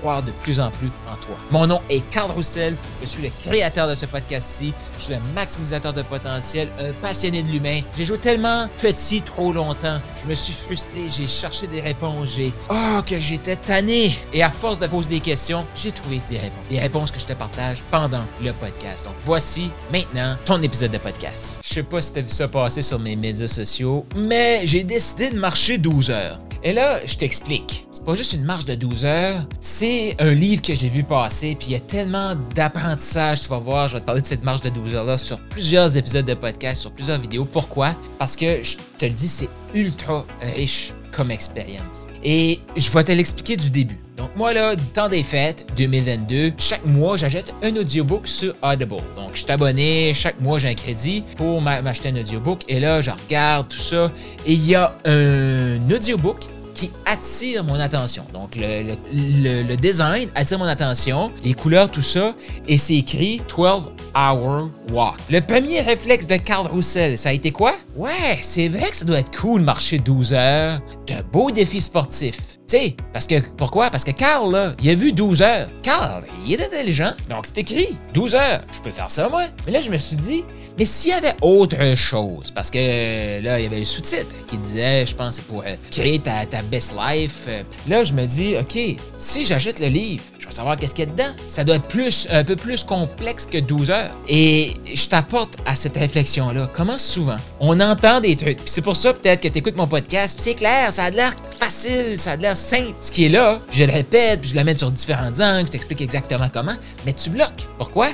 croire de plus en plus en toi. Mon nom est Carl Roussel, je suis le créateur de ce podcast-ci, je suis un maximisateur de potentiel, un passionné de l'humain. J'ai joué tellement petit trop longtemps, je me suis frustré, j'ai cherché des réponses, j'ai... Oh, que j'étais tanné! Et à force de poser des questions, j'ai trouvé des réponses. Des réponses que je te partage pendant le podcast. Donc voici maintenant ton épisode de podcast. Je sais pas si t'as vu ça passer sur mes médias sociaux, mais j'ai décidé de marcher 12 heures. Et là, je t'explique. Pas juste une marche de 12 heures, c'est un livre que j'ai vu passer, puis il y a tellement d'apprentissage, tu vas voir, je vais te parler de cette marche de 12 heures-là sur plusieurs épisodes de podcast, sur plusieurs vidéos. Pourquoi? Parce que, je te le dis, c'est ultra riche comme expérience. Et je vais te l'expliquer du début. Donc moi là, temps des fêtes 2022, chaque mois j'achète un audiobook sur Audible. Donc je suis abonné, chaque mois j'ai un crédit pour m'acheter un audiobook et là je regarde tout ça et il y a un audiobook qui attire mon attention. Donc, le, le, design attire mon attention, les couleurs, tout ça, et c'est écrit 12 Hour Walk. Le premier réflexe de Carl Roussel, ça a été quoi? Ouais, c'est vrai que ça doit être cool marcher 12 heures. De beaux défis sportifs. Tu sais, parce que, pourquoi? Parce que Carl, là, il a vu 12 heures. Carl, il est intelligent. Donc, c'est écrit 12 heures. Je peux faire ça, moi. Mais là, je me suis dit, mais s'il y avait autre chose, parce que là, il y avait le sous-titre qui disait, je pense, c'est pour euh, créer ta, ta, best life. Euh, là, je me dis, OK, si j'achète le livre, je vais savoir qu'est-ce qu'il y a dedans. Ça doit être plus, un peu plus complexe que 12 heures. Et je t'apporte à cette réflexion-là. Comment souvent? On entend des trucs. c'est pour ça, peut-être, que tu écoutes mon podcast. c'est clair, ça a l'air facile, ça a l'air simple. Ce qui est là, je le répète, puis je le mets sur différents angles, je t'explique exactement comment. Mais tu bloques. Pourquoi?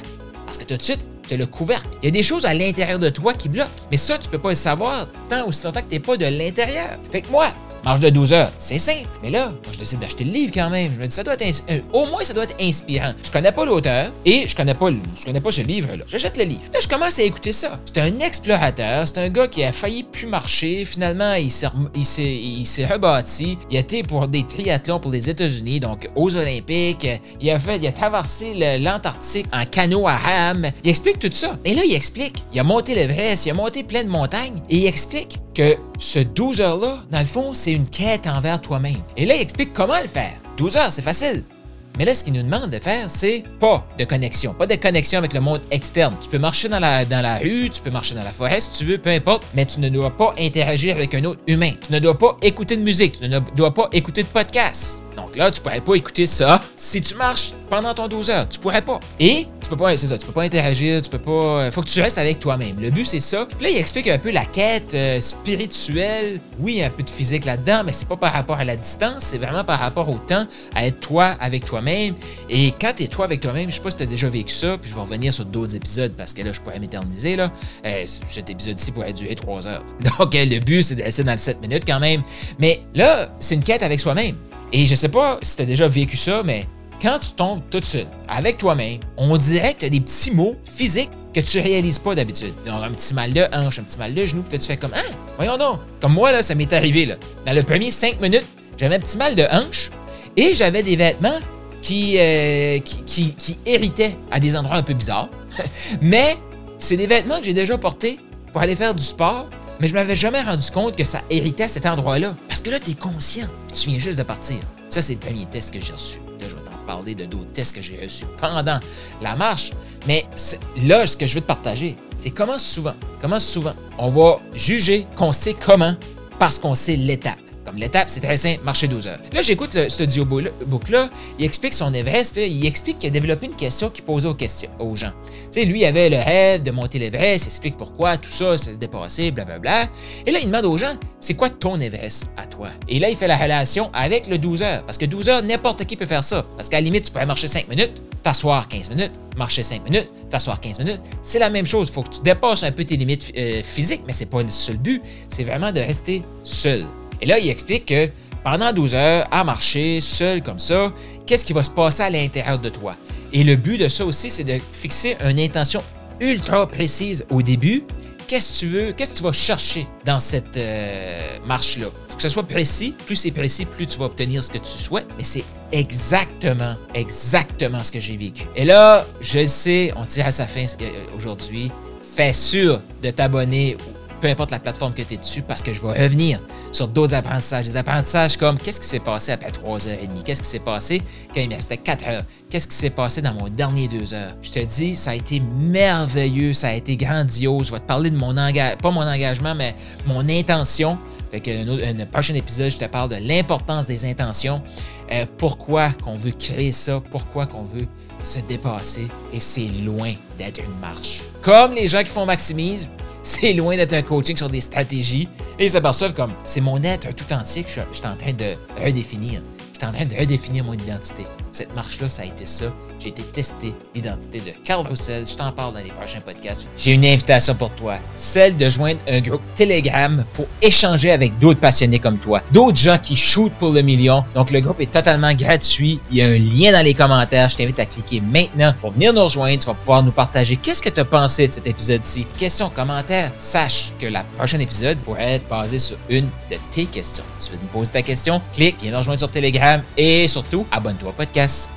Parce que tout de suite, tu le couvercle. Il y a des choses à l'intérieur de toi qui bloquent. Mais ça, tu peux pas le savoir tant aussi longtemps que tu n'es pas de l'intérieur. Fait que moi, Marche de 12 heures, c'est simple. Mais là, moi, je décide d'acheter le livre quand même. Je me dis, ça doit être euh, au moins, ça doit être inspirant. Je connais pas l'auteur et je connais pas, je connais pas ce livre-là. J'achète le livre. Là, je commence à écouter ça. C'est un explorateur. C'est un gars qui a failli plus marcher. Finalement, il s'est, il s'est, rebâti. Il a été pour des triathlons pour les États-Unis, donc aux Olympiques. Il a fait, il a traversé l'Antarctique en canot à rame. Il explique tout ça. Et là, il explique. Il a monté l'Everest. Il a monté plein de montagnes. Et il explique que ce 12 heures-là, dans le fond, c'est une quête envers toi-même. Et là, il explique comment le faire. 12 heures, c'est facile. Mais là, ce qu'il nous demande de faire, c'est pas de connexion, pas de connexion avec le monde externe. Tu peux marcher dans la, rue, tu peux marcher dans la forêt si tu veux, peu importe, mais tu ne dois pas interagir avec un autre humain. Tu ne dois pas écouter de musique, tu ne dois pas écouter de podcast. Donc là, tu pourrais pas écouter ça si tu marches pendant ton 12 heures. Tu pourrais pas. Et tu peux pas, c'est ça, tu peux pas interagir, tu peux pas. Euh, faut que tu restes avec toi-même. Le but, c'est ça. Puis là, il explique un peu la quête euh, spirituelle. Oui, il y a un peu de physique là-dedans, mais c'est pas par rapport à la distance, c'est vraiment par rapport au temps, à être toi avec toi-même. Et quand tu es toi avec toi-même, je sais pas si tu as déjà vécu ça, puis je vais revenir sur d'autres épisodes parce que là, je pourrais m'éterniser. là. Euh, cet épisode-ci pourrait durer 3 heures. Donc, le but, c'est de rester dans le 7 minutes quand même. Mais là, c'est une quête avec soi-même. Et je sais pas si tu as déjà vécu ça, mais quand tu tombes tout seul, avec toi-même, on dirait que tu as des petits mots physiques que tu réalises pas d'habitude. Un petit mal de hanche, un petit mal de genou, puis tu fais comme Ah, voyons donc. Comme moi, là, ça m'est arrivé. Là. Dans le premier cinq minutes, j'avais un petit mal de hanche et j'avais des vêtements qui, euh, qui, qui, héritaient à des endroits un peu bizarres. mais c'est des vêtements que j'ai déjà portés pour aller faire du sport, mais je m'avais jamais rendu compte que ça héritait à cet endroit-là. Parce que là, tu es conscient, tu viens juste de partir. Ça, c'est le premier test que j'ai reçu. Là, je vais t'en parler de d'autres tests que j'ai reçus pendant la marche. Mais là, ce que je veux te partager, c'est comment souvent, comment souvent on va juger qu'on sait comment parce qu'on sait l'étape. Comme l'étape, c'est très simple, marcher 12 heures. Là, j'écoute ce audiobook-là, il explique son Everest, il explique qu'il a développé une question qu'il posait aux, questions, aux gens. Tu lui, il avait le rêve de monter l'Everest, il explique pourquoi, tout ça, c'est dépassé, blablabla. Et là, il demande aux gens, c'est quoi ton Everest à toi? Et là, il fait la relation avec le 12 heures. Parce que 12 heures, n'importe qui peut faire ça. Parce qu'à la limite, tu pourrais marcher 5 minutes, t'asseoir 15 minutes, marcher 5 minutes, t'asseoir 15 minutes. C'est la même chose. Il faut que tu dépasses un peu tes limites euh, physiques, mais c'est pas le seul but. C'est vraiment de rester seul. Et là, il explique que pendant 12 heures, à marcher seul comme ça, qu'est-ce qui va se passer à l'intérieur de toi? Et le but de ça aussi, c'est de fixer une intention ultra précise au début. Qu'est-ce que tu veux, qu'est-ce que tu vas chercher dans cette euh, marche-là? Faut que ce soit précis. Plus c'est précis, plus tu vas obtenir ce que tu souhaites. Mais c'est exactement, exactement ce que j'ai vécu. Et là, je sais, on tire à sa fin euh, aujourd'hui. Fais sûr de t'abonner peu importe la plateforme que tu es dessus, parce que je vais revenir sur d'autres apprentissages. Des apprentissages comme qu'est-ce qui s'est passé après 3h30? Qu'est-ce qui s'est passé quand il me restait 4 heures? Qu'est-ce qui s'est passé dans mon dernier 2 heures? Je te dis, ça a été merveilleux, ça a été grandiose. Je vais te parler de mon engagement, pas mon engagement, mais mon intention. Fait que un, prochain épisode, je te parle de l'importance des intentions. Euh, pourquoi qu'on veut créer ça, pourquoi qu'on veut se dépasser? Et c'est loin d'être une marche. Comme les gens qui font Maximise, c'est loin d'être un coaching sur des stratégies. Et ils s'aperçoivent comme c'est mon être tout entier que je, je suis en train de redéfinir. Je suis en train de redéfinir mon identité. Cette marche-là, ça a été ça. J'ai été testé l'identité de Carl Roussel. Je t'en parle dans les prochains podcasts. J'ai une invitation pour toi, celle de joindre un groupe Telegram pour échanger avec d'autres passionnés comme toi, d'autres gens qui shootent pour le million. Donc le groupe est totalement gratuit. Il y a un lien dans les commentaires. Je t'invite à cliquer maintenant pour venir nous rejoindre. Tu vas pouvoir nous partager qu'est-ce que tu as pensé de cet épisode-ci. Questions, commentaires. Sache que la prochaine épisode pourrait être basé sur une de tes questions. Si tu veux nous poser ta question, clique, viens nous rejoindre sur Telegram et surtout, abonne-toi au podcast.